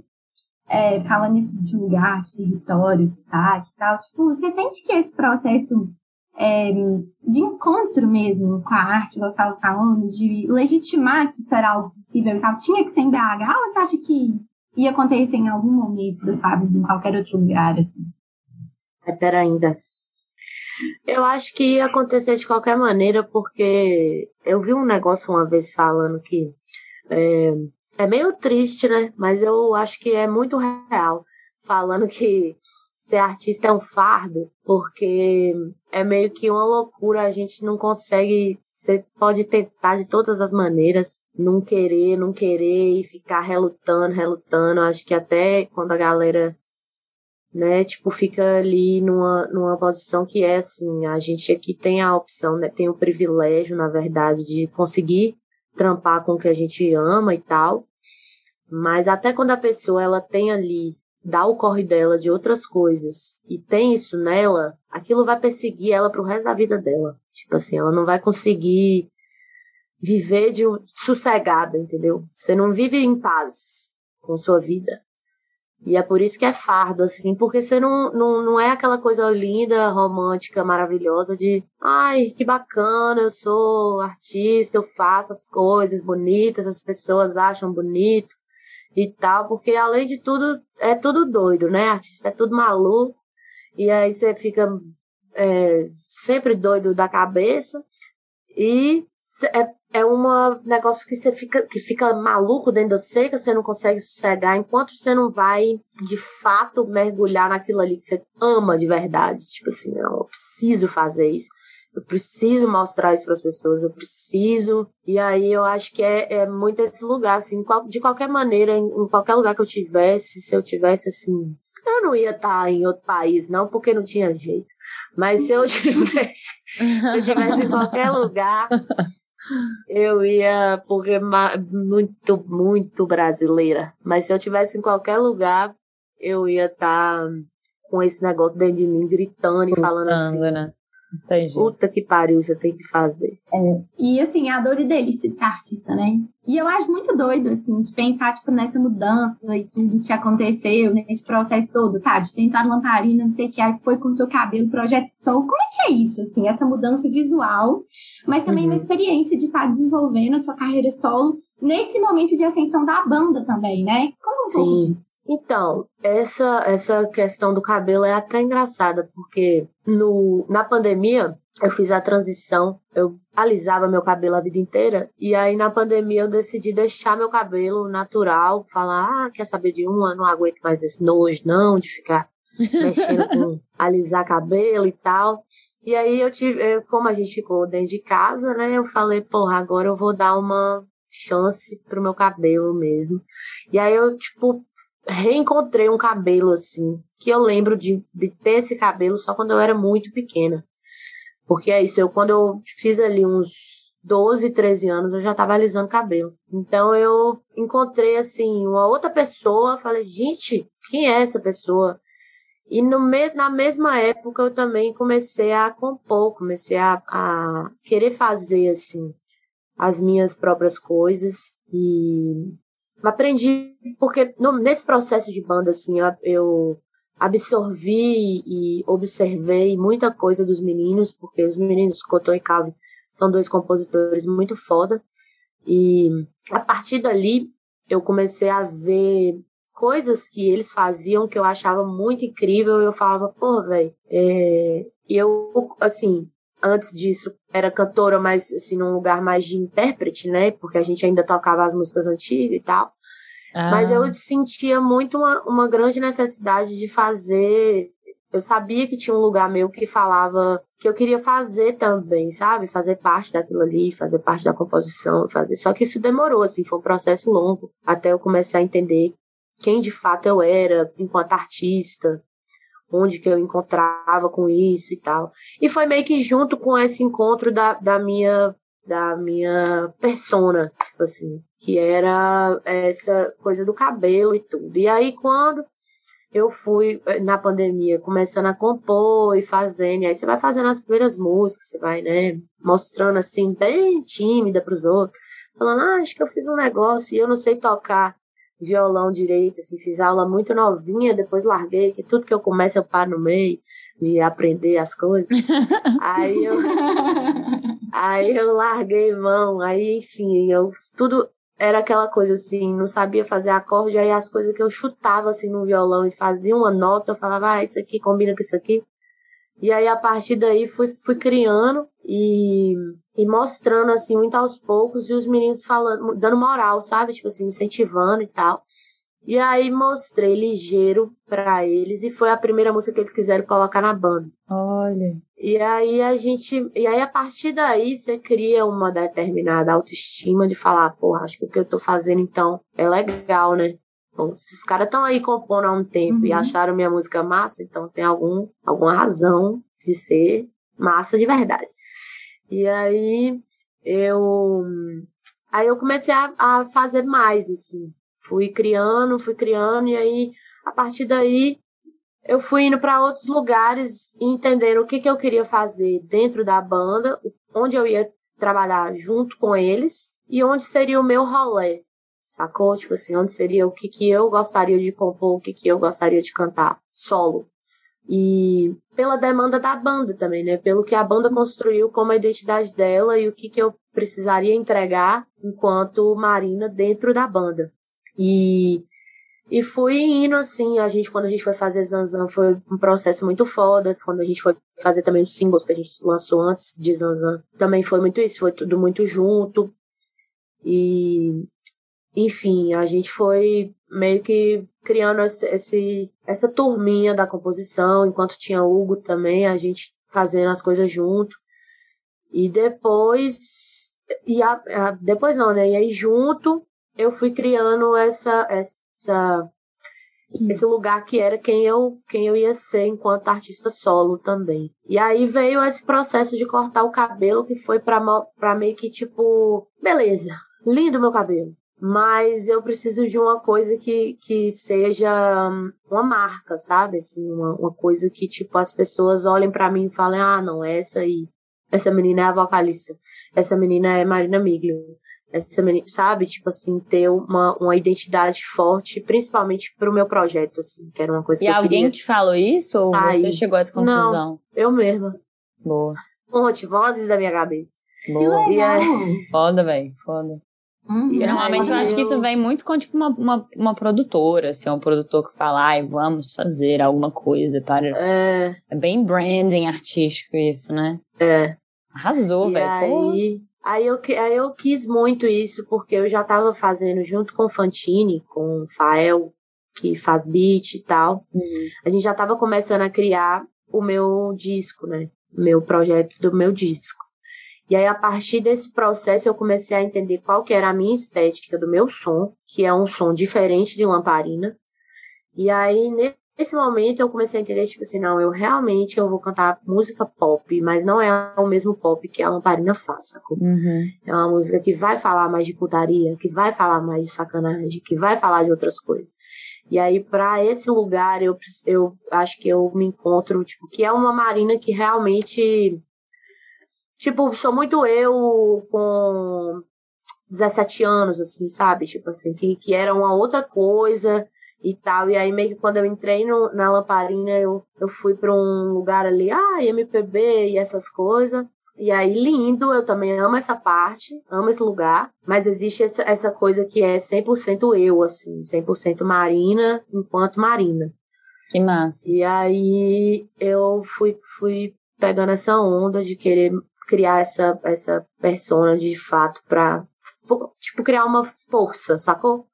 É, falando isso de lugar, de território, de sotaque e tal, tipo, você sente que esse processo é, de encontro mesmo com a arte, você estava falando, de legitimar que isso era algo possível e tal, tinha que ser em BH ou você acha que ia acontecer em algum momento da sua vida, em qualquer outro lugar, assim? É, ainda. Eu acho que ia acontecer de qualquer maneira, porque eu vi um negócio uma vez falando que é, é meio triste, né? Mas eu acho que é muito real. Falando que ser artista é um fardo, porque é meio que uma loucura, a gente não consegue. Você pode tentar de todas as maneiras, não querer, não querer e ficar relutando, relutando. Acho que até quando a galera né, tipo, fica ali numa, numa posição que é assim, a gente aqui tem a opção, né, tem o privilégio, na verdade, de conseguir trampar com o que a gente ama e tal, mas até quando a pessoa, ela tem ali, dá o corre dela de outras coisas, e tem isso nela, aquilo vai perseguir ela pro resto da vida dela, tipo assim, ela não vai conseguir viver de sossegada, entendeu? Você não vive em paz com sua vida. E é por isso que é fardo, assim, porque você não, não, não é aquela coisa linda, romântica, maravilhosa de ai, que bacana, eu sou artista, eu faço as coisas bonitas, as pessoas acham bonito e tal, porque além de tudo, é tudo doido, né? Artista é tudo maluco, e aí você fica é, sempre doido da cabeça, e é é um negócio que você fica, que fica maluco dentro de você, que você não consegue sossegar, enquanto você não vai, de fato, mergulhar naquilo ali que você ama de verdade. Tipo assim, eu preciso fazer isso. Eu preciso mostrar isso para as pessoas, eu preciso. E aí eu acho que é, é muito esse lugar, assim, de qualquer maneira, em, em qualquer lugar que eu tivesse, se eu tivesse assim. Eu não ia estar em outro país, não, porque não tinha jeito. Mas se eu tivesse, se eu tivesse em qualquer lugar, eu ia, porque muito, muito brasileira. Mas se eu tivesse em qualquer lugar, eu ia estar tá com esse negócio dentro de mim, gritando e falando assim. Né? Entendi. Puta que pariu, você tem que fazer. É. E assim, a dor e delícia de ser artista, né? E eu acho muito doido, assim, de pensar, tipo, nessa mudança e tudo que aconteceu, nesse processo todo, tá? De tentar lamparina, não sei o que, aí foi cortou o cabelo, projeto Soul. Como é que é isso, assim, essa mudança visual, mas também uhum. uma experiência de estar desenvolvendo a sua carreira solo nesse momento de ascensão da banda também, né? Como um Sim. Então, essa, essa questão do cabelo é até engraçada, porque no, na pandemia eu fiz a transição, eu alisava meu cabelo a vida inteira, e aí na pandemia eu decidi deixar meu cabelo natural, falar, ah, quer saber de uma, não aguento mais esse nojo não, de ficar mexendo com alisar cabelo e tal. E aí eu tive, como a gente ficou dentro de casa, né, eu falei, porra, agora eu vou dar uma chance pro meu cabelo mesmo. E aí eu, tipo, reencontrei um cabelo assim, que eu lembro de, de ter esse cabelo só quando eu era muito pequena. Porque é isso, eu quando eu fiz ali uns 12, 13 anos eu já estava alisando cabelo. Então eu encontrei assim uma outra pessoa, falei, gente, quem é essa pessoa? E no me na mesma época eu também comecei a compor, comecei a, a querer fazer assim as minhas próprias coisas e aprendi porque no, nesse processo de banda assim eu, eu absorvi e observei muita coisa dos meninos porque os meninos Cotô e Calvin são dois compositores muito foda. E a partir dali eu comecei a ver coisas que eles faziam que eu achava muito incrível e eu falava, pô, velho, é... eu, assim, antes disso era cantora, mas assim, num lugar mais de intérprete, né? Porque a gente ainda tocava as músicas antigas e tal. Ah. Mas eu sentia muito uma, uma grande necessidade de fazer eu sabia que tinha um lugar meu que falava que eu queria fazer também, sabe? Fazer parte daquilo ali, fazer parte da composição, fazer. Só que isso demorou, assim, foi um processo longo até eu começar a entender quem de fato eu era enquanto artista, onde que eu encontrava com isso e tal. E foi meio que junto com esse encontro da, da minha da minha persona, tipo assim, que era essa coisa do cabelo e tudo. E aí quando eu fui eh, na pandemia começando a compor e fazendo, e aí você vai fazendo as primeiras músicas, você vai, né, mostrando assim, bem tímida para os outros, falando, ah, acho que eu fiz um negócio e eu não sei tocar violão direito, assim, fiz aula muito novinha, depois larguei, que tudo que eu começo eu paro no meio de aprender as coisas. aí eu aí eu larguei mão, aí enfim, eu tudo era aquela coisa assim, não sabia fazer acorde, aí as coisas que eu chutava assim no violão e fazia uma nota, eu falava, ah, isso aqui combina com isso aqui. E aí a partir daí fui, fui criando e, e mostrando assim muito aos poucos e os meninos falando, dando moral, sabe? Tipo assim, incentivando e tal. E aí mostrei ligeiro para eles e foi a primeira música que eles quiseram colocar na banda. Olha. E aí a gente, e aí a partir daí você cria uma determinada autoestima de falar, porra, acho que o que eu tô fazendo então é legal, né? Bom, se os caras estão aí compondo há um tempo uhum. e acharam minha música massa, então tem algum, alguma razão de ser massa de verdade. E aí eu aí eu comecei a, a fazer mais assim Fui criando, fui criando, e aí, a partir daí, eu fui indo para outros lugares e entendendo o que, que eu queria fazer dentro da banda, onde eu ia trabalhar junto com eles e onde seria o meu rolê, sacou? Tipo assim, onde seria o que, que eu gostaria de compor, o que, que eu gostaria de cantar solo. E pela demanda da banda também, né? Pelo que a banda construiu como a identidade dela e o que, que eu precisaria entregar enquanto Marina dentro da banda. E, e fui indo assim, a gente, quando a gente foi fazer Zanzan, foi um processo muito foda. Quando a gente foi fazer também os singles que a gente lançou antes de Zanzan, também foi muito isso, foi tudo muito junto. E, enfim, a gente foi meio que criando esse, esse, essa turminha da composição, enquanto tinha Hugo também, a gente fazendo as coisas junto. E depois, e a, a, depois não, né? E aí junto eu fui criando essa, essa esse lugar que era quem eu, quem eu ia ser enquanto artista solo também. E aí veio esse processo de cortar o cabelo que foi pra, pra meio que tipo, beleza, lindo meu cabelo. Mas eu preciso de uma coisa que, que seja uma marca, sabe? Assim, uma, uma coisa que, tipo, as pessoas olhem para mim e falem, ah, não, essa aí. Essa menina é a vocalista. Essa menina é Marina Miglio essa sabe? Tipo assim, ter uma, uma identidade forte, principalmente pro meu projeto, assim, que era uma coisa e que eu queria. E alguém te falou isso ou Aí, você chegou a essa conclusão? Não, eu mesma. Boa. Fonte, vozes da minha cabeça. Boa. Que legal. Foda, velho, foda. Uhum. E normalmente eu acho que isso vem muito com tipo uma, uma, uma produtora, assim, um produtor que fala, ai, vamos fazer alguma coisa para. É, é bem branding artístico isso, né? É. Arrasou, velho. Aí, Aí eu, aí eu quis muito isso, porque eu já estava fazendo junto com o Fantini, com o Fael, que faz beat e tal. Uhum. A gente já estava começando a criar o meu disco, né? Meu projeto do meu disco. E aí, a partir desse processo, eu comecei a entender qual que era a minha estética do meu som, que é um som diferente de lamparina. E aí, nesse momento eu comecei a entender, tipo assim, não, eu realmente eu vou cantar música pop, mas não é o mesmo pop que a Lamparina faz, sacou? Uhum. É uma música que vai falar mais de putaria, que vai falar mais de sacanagem, que vai falar de outras coisas. E aí, para esse lugar, eu, eu acho que eu me encontro, tipo, que é uma Marina que realmente. Tipo, sou muito eu com 17 anos, assim, sabe? Tipo assim, que, que era uma outra coisa e tal. E aí, meio que quando eu entrei no, na lamparina, eu, eu fui para um lugar ali, ah, MPB e essas coisas. E aí, lindo, eu também amo essa parte, amo esse lugar, mas existe essa, essa coisa que é 100% eu, assim, 100% Marina enquanto Marina. Que massa. E aí, eu fui, fui pegando essa onda de querer criar essa, essa persona de fato pra, tipo, criar uma força, sacou?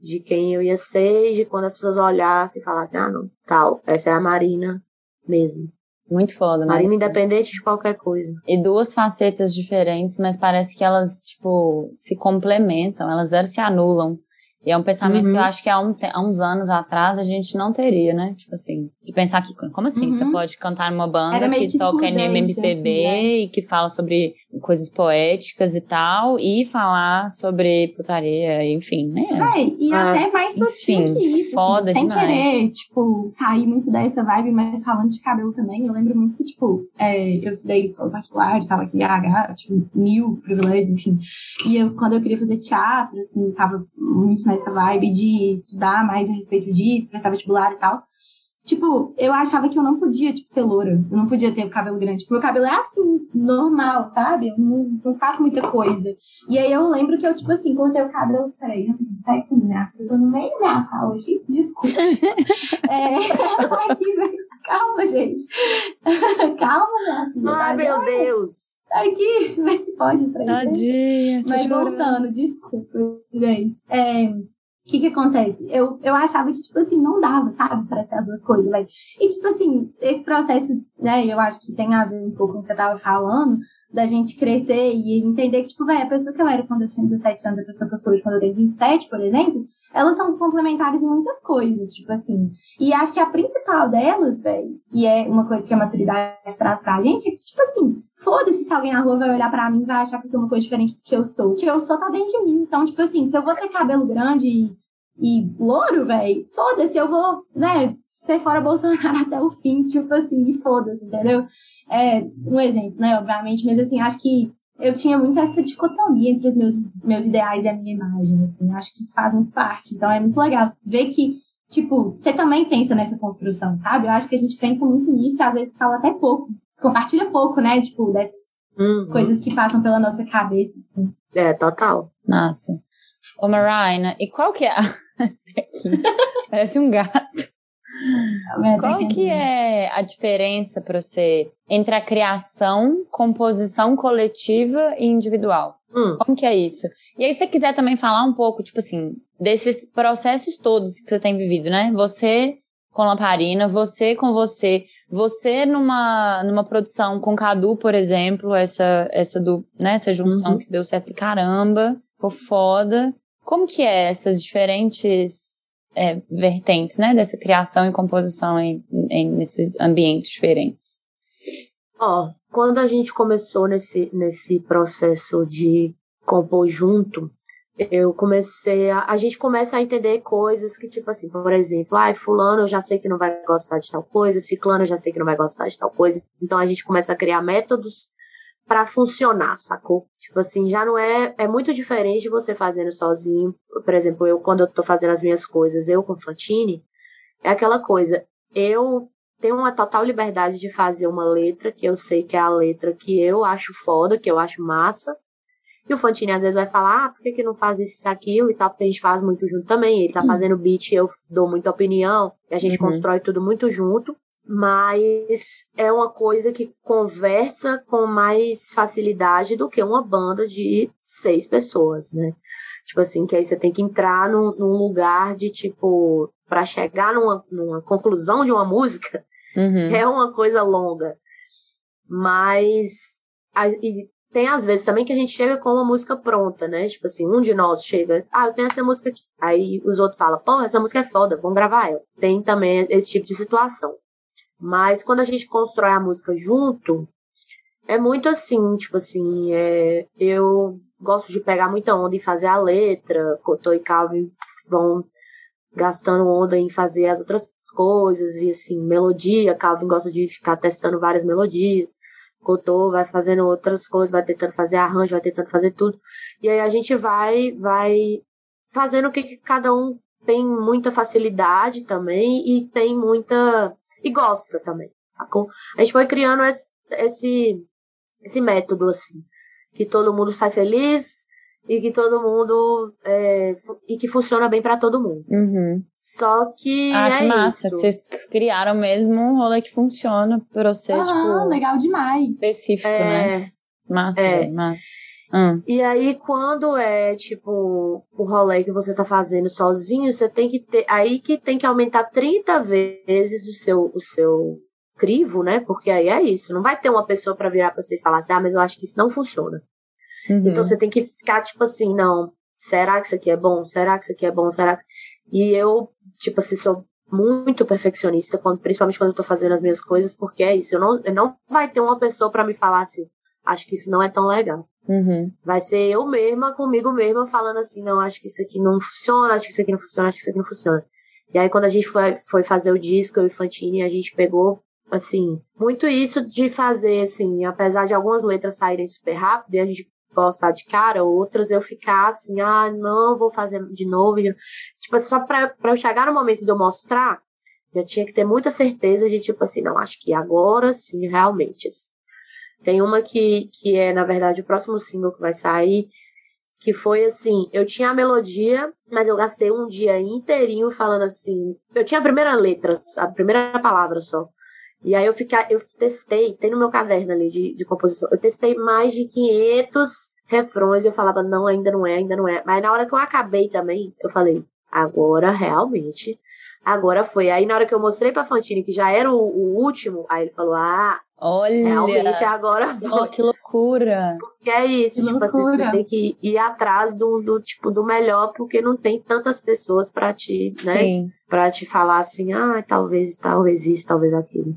de quem eu ia ser e de quando as pessoas olhassem e falassem, ah, não, tal, essa é a Marina mesmo. Muito foda, né? Marina independente de qualquer coisa. E duas facetas diferentes, mas parece que elas, tipo, se complementam, elas zero se anulam. E é um pensamento uhum. que eu acho que há, um, há, uns anos atrás a gente não teria, né? Tipo assim, de pensar que, como assim? Uhum. Você pode cantar numa banda que, que toca MPB assim, né? e que fala sobre coisas poéticas e tal, e falar sobre putaria, enfim, né? É, e ah, até mais sutil enfim, que isso. Assim, foda assim, sem demais. querer, tipo, sair muito dessa vibe, mas falando de cabelo também, eu lembro muito que, tipo, é, eu estudei escola particular, tava aqui, ah, tipo, mil privilégios, enfim. E eu, quando eu queria fazer teatro, assim, tava muito nessa vibe de estudar mais a respeito disso, prestar vestibular e tal. Tipo, eu achava que eu não podia, tipo, ser loura. Eu não podia ter o cabelo grande. Porque meu cabelo é assim, normal, sabe? Eu não, não faço muita coisa. E aí eu lembro que eu, tipo assim, cortei o cabelo. Peraí, rapidinho, tá aqui, né? Eu tô no meio da sala hoje. Desculpa. é, aqui, calma, gente. calma, minha filha. Ai, meu Deus. Tá aqui, vê se pode entrar. Tadinha. Mas voltando, desculpa, gente. É, o que que acontece? Eu, eu achava que, tipo assim, não dava, sabe, para ser as duas coisas, velho. E, tipo assim, esse processo, né, eu acho que tem a ver um pouco com o que você tava falando, da gente crescer e entender que, tipo, velho, a pessoa que eu era quando eu tinha 17 anos, a pessoa que eu sou hoje quando eu tenho 27, por exemplo, elas são complementares em muitas coisas, tipo assim. E acho que a principal delas, velho, e é uma coisa que a maturidade traz pra gente, é que, tipo assim, foda-se se alguém na rua vai olhar pra mim e vai achar que eu sou uma coisa diferente do que eu sou. O que eu sou tá dentro de mim. Então, tipo assim, se eu vou ter cabelo grande e, e louro, velho, foda-se, eu vou, né, ser fora Bolsonaro até o fim, tipo assim, e foda-se, entendeu? É um exemplo, né, obviamente, mas assim, acho que eu tinha muito essa dicotomia entre os meus, meus ideais e a minha imagem, assim, acho que isso faz muito parte. Então é muito legal ver que, tipo, você também pensa nessa construção, sabe? Eu acho que a gente pensa muito nisso e às vezes fala até pouco, compartilha pouco, né, tipo, dessas uhum. coisas que passam pela nossa cabeça, assim. É, total. Massa. Ô, Marina, e qual que é a... Parece um gato. Qual que é a diferença para você entre a criação, composição coletiva e individual? Hum. Como que é isso? E aí, se você quiser também falar um pouco, tipo assim, desses processos todos que você tem vivido, né? Você com Lamparina, você com você, você numa, numa produção com Cadu, por exemplo, essa, essa, do, né, essa junção uhum. que deu certo pra caramba, foi foda. Como que é essas diferentes é, vertentes, né, dessa criação e composição em, em nesses ambientes diferentes? Ó, oh, quando a gente começou nesse, nesse processo de compor junto, eu comecei a, a gente começa a entender coisas que, tipo assim, por exemplo, ai, ah, fulano eu já sei que não vai gostar de tal coisa, ciclano eu já sei que não vai gostar de tal coisa. Então a gente começa a criar métodos para funcionar, sacou? Tipo assim, já não é. É muito diferente de você fazendo sozinho. Por exemplo, eu, quando eu tô fazendo as minhas coisas, eu com Fantine, é aquela coisa. Eu tenho uma total liberdade de fazer uma letra que eu sei que é a letra que eu acho foda, que eu acho massa. E o Fantine às vezes vai falar, ah, por que, que não faz isso e aquilo e tal, porque a gente faz muito junto também. Ele tá fazendo beat, eu dou muita opinião, e a gente uhum. constrói tudo muito junto mas é uma coisa que conversa com mais facilidade do que uma banda de seis pessoas, né? Tipo assim, que aí você tem que entrar num, num lugar de tipo, para chegar numa, numa, conclusão de uma música, uhum. é uma coisa longa. Mas a, e tem às vezes também que a gente chega com uma música pronta, né? Tipo assim, um de nós chega, ah, eu tenho essa música aqui. Aí os outros falam, pô, essa música é foda, vamos gravar ela. Tem também esse tipo de situação. Mas quando a gente constrói a música junto, é muito assim, tipo assim, é, eu gosto de pegar muita onda em fazer a letra, Cotô e Calvin vão gastando onda em fazer as outras coisas, e assim, melodia, Calvin gosta de ficar testando várias melodias. Cotô vai fazendo outras coisas, vai tentando fazer arranjo, vai tentando fazer tudo. E aí a gente vai, vai fazendo o que, que cada um tem muita facilidade também e tem muita. e gosta também. A gente foi criando esse, esse, esse método, assim, que todo mundo sai feliz, e que todo mundo é, e que funciona bem para todo mundo. Uhum. Só que ah, é que massa, isso. vocês criaram mesmo um rolê que funciona pra vocês, ah, tipo, legal demais. específico, né? É, Massa, é. massa. Hum. e aí quando é tipo o rolê que você tá fazendo sozinho, você tem que ter aí que tem que aumentar 30 vezes o seu o seu crivo, né? Porque aí é isso, não vai ter uma pessoa para virar para você e falar assim: "Ah, mas eu acho que isso não funciona". Uhum. Então você tem que ficar tipo assim, não, será que isso aqui é bom? Será que isso aqui é bom? Será que... E eu, tipo assim, sou muito perfeccionista, quando, principalmente quando eu tô fazendo as minhas coisas, porque é isso, eu não, eu não vai ter uma pessoa para me falar assim, acho que isso não é tão legal. Uhum. Vai ser eu mesma, comigo mesma, falando assim, não, acho que isso aqui não funciona, acho que isso aqui não funciona, acho que isso aqui não funciona. E aí quando a gente foi, foi fazer o disco, eu e Fantine, a gente pegou, assim, muito isso de fazer, assim, apesar de algumas letras saírem super rápido, e a gente postar de cara, outras eu ficar assim, ah, não, vou fazer de novo. Tipo, só pra, eu chegar no momento de eu mostrar, já tinha que ter muita certeza de, tipo assim, não, acho que agora sim, realmente. Assim. Tem uma que, que é, na verdade, o próximo single que vai sair, que foi assim, eu tinha a melodia, mas eu gastei um dia inteirinho falando assim, eu tinha a primeira letra, a primeira palavra só. E aí eu fiquei, eu testei, tem no meu caderno ali de, de composição, eu testei mais de 500 refrões e eu falava, não, ainda não é, ainda não é. Mas na hora que eu acabei também, eu falei, agora realmente, agora foi. Aí na hora que eu mostrei pra Fantine que já era o, o último, aí ele falou, ah, Olha, realmente agora foi. que loucura. Porque é isso, Que tipo assim, você tem que ir atrás do, do, tipo, do melhor, porque não tem tantas pessoas pra te, né, Sim. pra te falar assim, ah, talvez, talvez isso, talvez aquilo.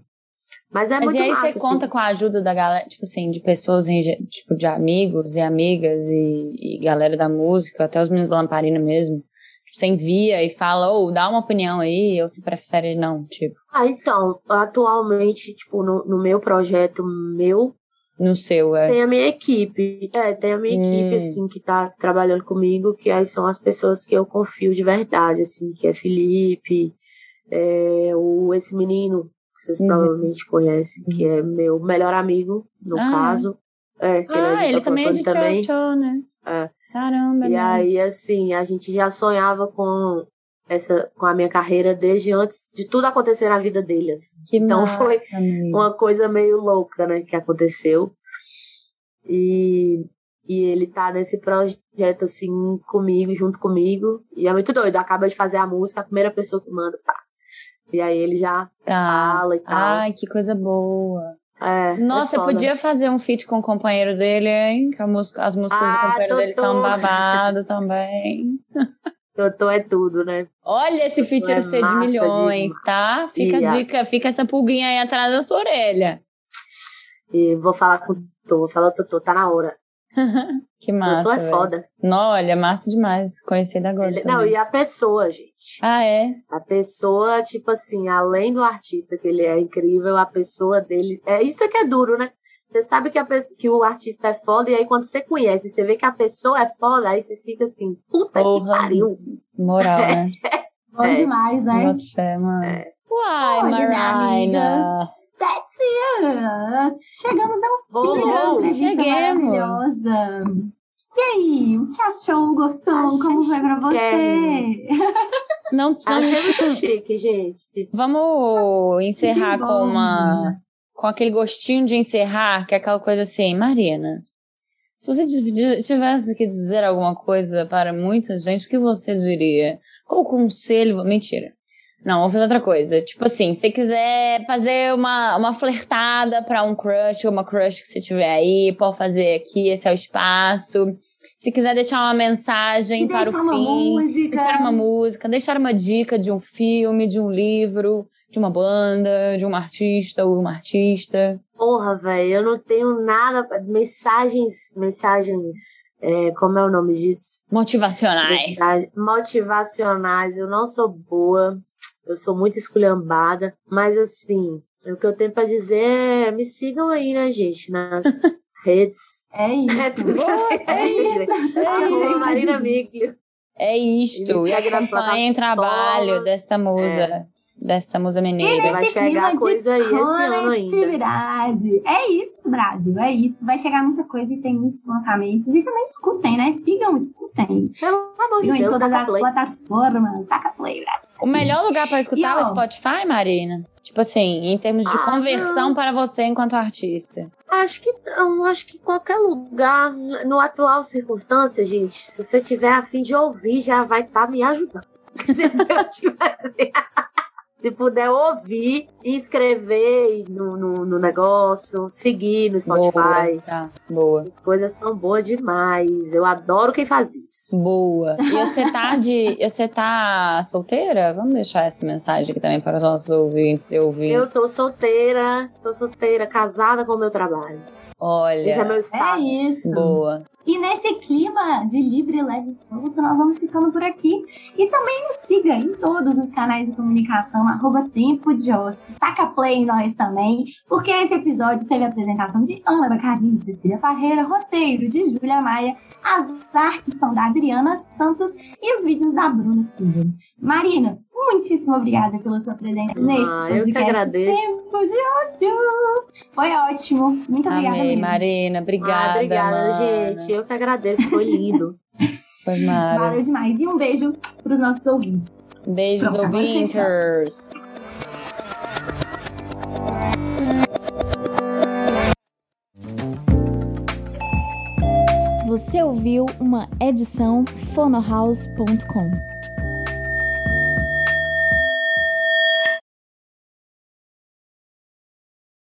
Mas é Mas muito e aí massa, você conta assim. com a ajuda da galera, tipo assim, de pessoas, em, tipo, de amigos e amigas e, e galera da música, até os meninos da Lamparina mesmo. Tipo, você envia e fala, ou dá uma opinião aí, ou se prefere não, tipo, Ah, então, atualmente, tipo, no, no meu projeto meu, no seu, é. tem a minha equipe. É, tem a minha Hum. equipe, assim, que tá trabalhando comigo, que aí são as pessoas que eu confio de verdade, assim, que é Felipe, é, o, esse menino, vocês Uhum. provavelmente conhecem, que é meu melhor amigo, no Ah, é? caso. É, que Ah, ele é ele também é de também. Tchau, né? É. Caramba, E né? aí, assim, a gente já sonhava com essa, com a minha carreira desde antes de tudo acontecer na vida dele, assim. Que então massa, foi amigo. uma coisa meio louca, né, que aconteceu. E, e ele tá nesse projeto, assim, comigo, junto comigo. E é muito doido. Acaba de fazer a música, a primeira pessoa que manda, pá. E aí ele já Tá. fala e tal. Ai, que coisa boa. é, Nossa, é foda. podia fazer um feat com o companheiro dele, hein? Que música, as músicas do Ah, companheiro dele são babado também. Totô é tudo, né? Olha, esse feat É ia ser de milhões, tá? Fica E a a- dica, fica essa pulguinha aí atrás da sua orelha. E vou falar com o Totô, vou falar, Totô, tá na hora. Que massa. Totô é foda. Não, olha, massa demais. Conhecer da agora. Ele- não, e a pessoa, gente. Ah, é? A pessoa, tipo assim, além do artista que ele é incrível, a pessoa dele. É isso que é duro, né? Você sabe que, a pessoa, que o artista é foda, e aí quando você conhece, você vê que a pessoa é foda, aí você fica assim, puta que Porra. pariu. Moral, né? Bom É. demais, né? Fé, mano. É. Uai, Olha, minha Marina. It! Chegamos ao fim da entrevista Cheguemos. maravilhosa. E aí, o que achou? Gostou? Achei Como foi pra você? chiquérrimo. Não, não, Achei muito chique, gente. Vamos encerrar com uma. Com aquele gostinho de encerrar, que é aquela coisa assim, Marina. Se você tivesse que dizer alguma coisa para muita gente, o que você diria? Qual conselho. Mentira. Não, vamos fazer outra coisa. Tipo assim, se quiser fazer uma, uma flertada pra um crush, uma crush que você tiver aí, pode fazer aqui, esse é o espaço. Se quiser deixar uma mensagem para o fim, música. deixar uma música, deixar uma dica de um filme, de um livro, de uma banda, de um artista ou uma artista. Porra, velho, eu não tenho nada. Mensagens. Mensagens. É, como é o nome disso? Motivacionais. Mensagem- motivacionais. Eu não sou boa. Eu sou muito esculhambada. Mas assim, o que eu tenho pra dizer é: me sigam aí, né, gente? Nas redes. É isso. É tudo que eu tenho a É isso. Arroba Marina Miglio. É isto. E E acompanhem o trabalho desta musa. Desta musa mineira. Vai chegar coisa aí esse ano ainda. É isso, Brasil. É isso. Vai chegar muita coisa e tem muitos lançamentos. E também escutem, né? Sigam, escutem. Pelo amor de Sigam em Deus, todas as play. plataformas. Taca play, Brasil. O melhor lugar pra escutar é o Spotify, Marina? Tipo assim, em termos de Ah, conversão para você enquanto artista. Acho que não, acho que qualquer lugar, no atual circunstância, gente, se você tiver a fim de ouvir, já vai estar me ajudando. Entendeu? Tipo assim, se puder ouvir, inscrever no, no, no negócio, seguir no Spotify. Boa, tá, boa. As coisas são boas demais. Eu adoro quem faz isso. Boa. E você tá de. Você tá solteira? Vamos deixar essa mensagem aqui também para os nossos ouvintes e ouvintes. Eu tô solteira, tô solteira, casada com o meu trabalho. Olha. Esse é meu status. isso. Boa. E nesse clima de livre, leve e solto, nós vamos ficando por aqui. E também nos siga em todos os canais de comunicação, arroba Tempo de Ócio. Taca play em nós também, porque esse episódio teve a apresentação de Ana Bacarinho, Cecília Parreira, roteiro de Júlia Maia, as artes são da Adriana Santos e os vídeos da Bruna Silva. Marina, muitíssimo obrigada pela sua presença neste Ah, podcast. eu que agradeço. Tempo de Ócio. Foi ótimo. Muito obrigada Amei, mesmo. Marina. Obrigada. ah, obrigada, mana. gente. Eu que agradeço, foi lindo. Foi Mara. Valeu demais. E um beijo para os nossos ouvintes. Beijos, Pronto, ouvintes. Você ouviu uma edição fonohouse.com.